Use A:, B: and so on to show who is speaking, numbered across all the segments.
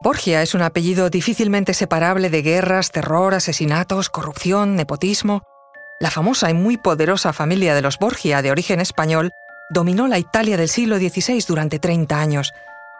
A: Borgia es un apellido difícilmente separable de guerras, terror, asesinatos, corrupción, nepotismo. La famosa y muy poderosa familia de los Borgia, de origen español, dominó la Italia del siglo XVI durante 30 años,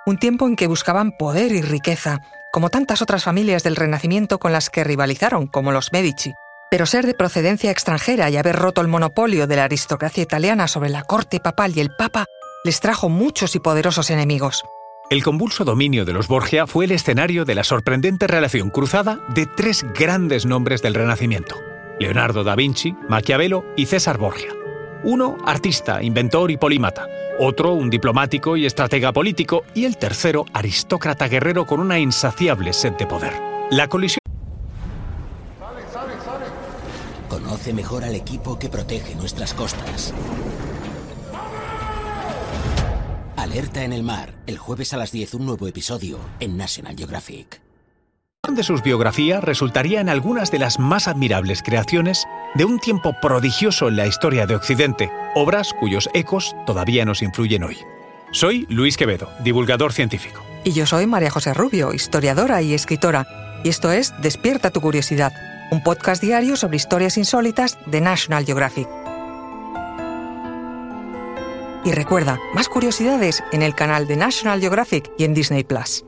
A: un tiempo en que buscaban poder y riqueza, como tantas otras familias del Renacimiento con las que rivalizaron, como los Medici. Pero ser de procedencia extranjera y haber roto el monopolio de la aristocracia italiana sobre la corte papal y el papa les trajo muchos y poderosos enemigos.
B: El convulso dominio de los Borgia fue el escenario de la sorprendente relación cruzada de tres grandes nombres del Renacimiento, Leonardo da Vinci, Maquiavelo y César Borgia. Uno, artista, inventor y polímata, otro, un diplomático y estratega político, y el tercero, aristócrata guerrero con una insaciable sed de poder. La colisión...
C: Conoce mejor al equipo que protege nuestras costas. Alerta en el mar. El jueves a las 10 un nuevo episodio en National Geographic.
B: de sus biografías resultaría en algunas de las más admirables creaciones de un tiempo prodigioso en la historia de Occidente, obras cuyos ecos todavía nos influyen hoy. Soy Luis Quevedo, divulgador científico.
A: Y yo soy María José Rubio, historiadora y escritora. Y esto es Despierta tu curiosidad, un podcast diario sobre historias insólitas de National Geographic. Y recuerda, más curiosidades en el canal de National Geographic y en Disney Plus.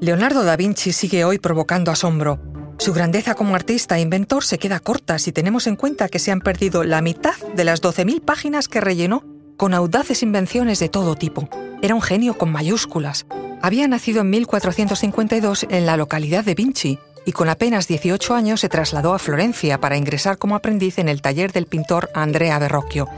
A: Leonardo da Vinci sigue hoy provocando asombro. Su grandeza como artista e inventor se queda corta si tenemos en cuenta que se han perdido la mitad de las 12.000 páginas que rellenó con audaces invenciones de todo tipo. Era un genio con mayúsculas. Había nacido en 1452 en la localidad de Vinci, y con apenas 18 años se trasladó a Florencia para ingresar como aprendiz en el taller del pintor Andrea Verrocchio.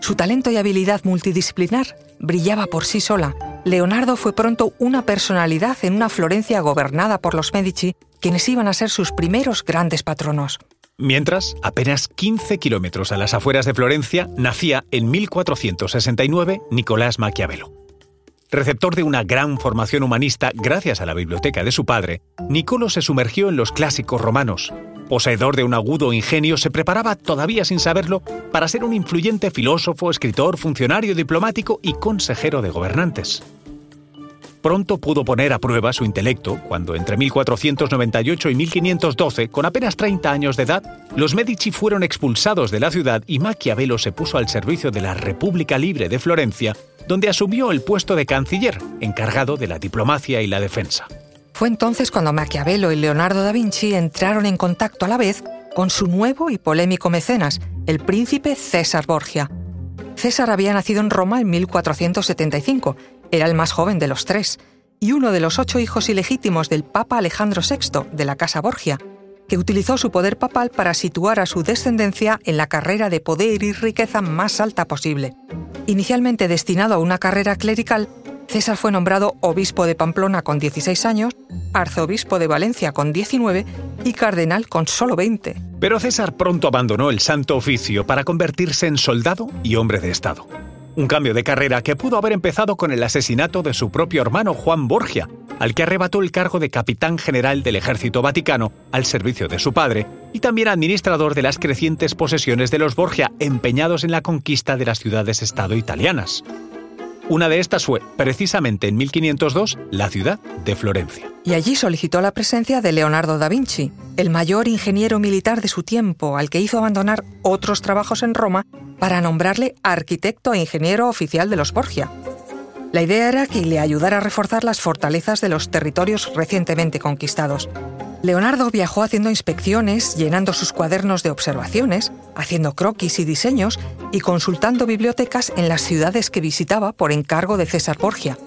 A: Su talento y habilidad multidisciplinar brillaba por sí sola. Leonardo fue pronto una personalidad en una Florencia gobernada por los Medici, quienes iban a ser sus primeros grandes patronos.
B: Mientras, apenas 15 kilómetros a las afueras de Florencia, nacía en 1469 Nicolás Maquiavelo. Receptor de una gran formación humanista gracias a la biblioteca de su padre, Nicolo se sumergió en los clásicos romanos. Poseedor de un agudo ingenio, se preparaba, todavía sin saberlo, para ser un influyente filósofo, escritor, funcionario diplomático y consejero de gobernantes. Pronto pudo poner a prueba su intelecto cuando entre 1498 y 1512, con apenas 30 años de edad, los Medici fueron expulsados de la ciudad y Maquiavelo se puso al servicio de la República Libre de Florencia donde asumió el puesto de canciller, encargado de la diplomacia y la defensa.
A: Fue entonces cuando Maquiavelo y Leonardo da Vinci entraron en contacto a la vez con su nuevo y polémico mecenas, el príncipe César Borgia. César había nacido en Roma en 1475, era el más joven de los tres, y uno de los ocho hijos ilegítimos del Papa Alejandro VI de la Casa Borgia, que utilizó su poder papal para situar a su descendencia en la carrera de poder y riqueza más alta posible. Inicialmente destinado a una carrera clerical, César fue nombrado obispo de Pamplona con 16 años, arzobispo de Valencia con 19 y cardenal con solo 20.
B: Pero César pronto abandonó el santo oficio para convertirse en soldado y hombre de Estado. Un cambio de carrera que pudo haber empezado con el asesinato de su propio hermano Juan Borgia, al que arrebató el cargo de capitán general del ejército vaticano al servicio de su padre, y también administrador de las crecientes posesiones de los Borgia empeñados en la conquista de las ciudades-estado italianas. Una de estas fue, precisamente en 1502, la ciudad de Florencia.
A: Y allí solicitó la presencia de Leonardo da Vinci, el mayor ingeniero militar de su tiempo, al que hizo abandonar otros trabajos en Roma para nombrarle arquitecto e ingeniero oficial de los Borgia. La idea era que le ayudara a reforzar las fortalezas de los territorios recientemente conquistados. Leonardo viajó haciendo inspecciones, llenando sus cuadernos de observaciones, haciendo croquis y diseños y consultando bibliotecas en las ciudades que visitaba por encargo de César Borgia.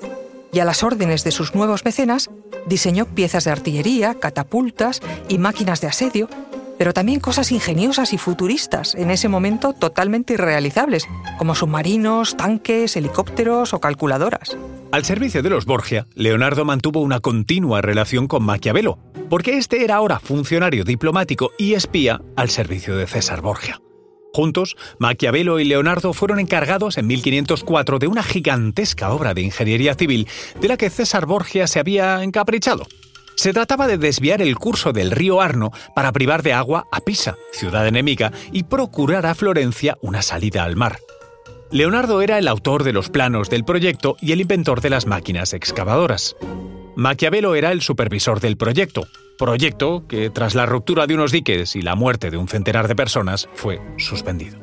A: Y a las órdenes de sus nuevos mecenas, diseñó piezas de artillería, catapultas y máquinas de asedio, pero también cosas ingeniosas y futuristas, en ese momento totalmente irrealizables, como submarinos, tanques, helicópteros o calculadoras.
B: Al servicio de los Borgia, Leonardo mantuvo una continua relación con Maquiavelo, porque este era ahora funcionario diplomático y espía al servicio de César Borgia. Juntos, Maquiavelo y Leonardo fueron encargados en 1504 de una gigantesca obra de ingeniería civil de la que César Borgia se había encaprichado. Se trataba de desviar el curso del río Arno para privar de agua a Pisa, ciudad enemiga, y procurar a Florencia una salida al mar. Leonardo era el autor de los planos del proyecto y el inventor de las máquinas excavadoras. Maquiavelo era el supervisor del proyecto, proyecto que tras la ruptura de unos diques y la muerte de un centenar de personas fue suspendido.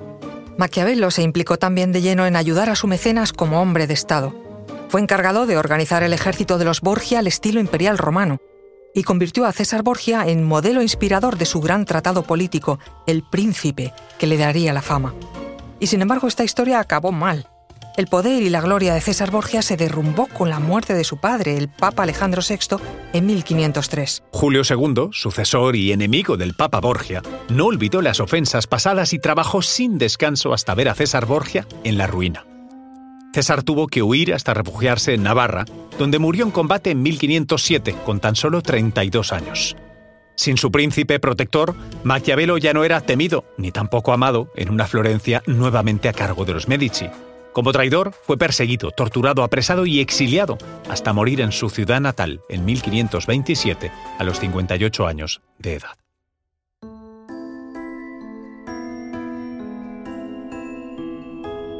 A: Maquiavelo se implicó también de lleno en ayudar a su mecenas como hombre de Estado. Fue encargado de organizar el ejército de los Borgia al estilo imperial romano y convirtió a César Borgia en modelo inspirador de su gran tratado político, El Príncipe, que le daría la fama. Y sin embargo esta historia acabó mal. El poder y la gloria de César Borgia se derrumbó con la muerte de su padre, el Papa Alejandro VI, en 1503.
B: Julio II, sucesor y enemigo del Papa Borgia, no olvidó las ofensas pasadas y trabajó sin descanso hasta ver a César Borgia en la ruina. César tuvo que huir hasta refugiarse en Navarra, donde murió en combate en 1507, con tan solo 32 años. Sin su príncipe protector, Maquiavelo ya no era temido ni tampoco amado en una Florencia nuevamente a cargo de los Medici. Como traidor, fue perseguido, torturado, apresado y exiliado hasta morir en su ciudad natal en 1527 a los 58 años de edad.